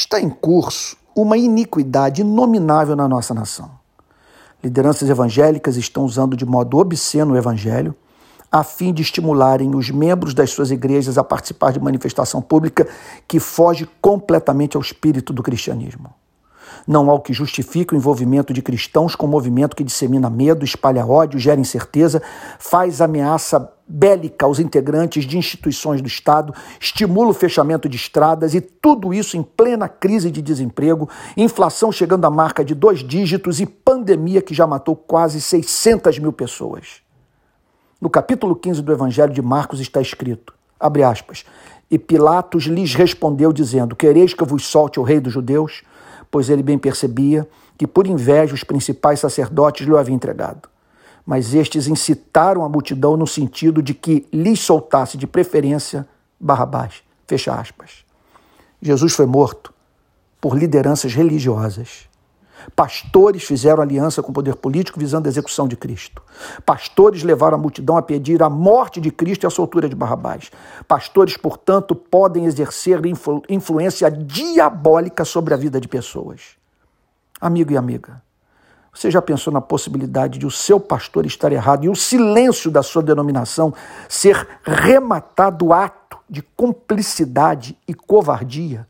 Está em curso uma iniquidade inominável na nossa nação. Lideranças evangélicas estão usando de modo obsceno o evangelho a fim de estimularem os membros das suas igrejas a participar de manifestação pública que foge completamente ao espírito do cristianismo. Não há o que justifique o envolvimento de cristãos com um movimento que dissemina medo, espalha ódio, gera incerteza, faz ameaça bélica aos integrantes de instituições do Estado, estimula o fechamento de estradas e tudo isso em plena crise de desemprego, inflação chegando à marca de dois dígitos e pandemia que já matou quase 600 mil pessoas. No capítulo 15 do Evangelho de Marcos está escrito, abre aspas, e Pilatos lhes respondeu dizendo, quereis que eu vos solte o rei dos judeus? Pois ele bem percebia que por inveja os principais sacerdotes lhe haviam entregado. Mas estes incitaram a multidão no sentido de que lhes soltasse de preferência Barrabás. Fecha aspas. Jesus foi morto por lideranças religiosas. Pastores fizeram aliança com o poder político visando a execução de Cristo. Pastores levaram a multidão a pedir a morte de Cristo e a soltura de Barrabás. Pastores, portanto, podem exercer influ influência diabólica sobre a vida de pessoas. Amigo e amiga, você já pensou na possibilidade de o seu pastor estar errado e o silêncio da sua denominação ser rematado ato de cumplicidade e covardia?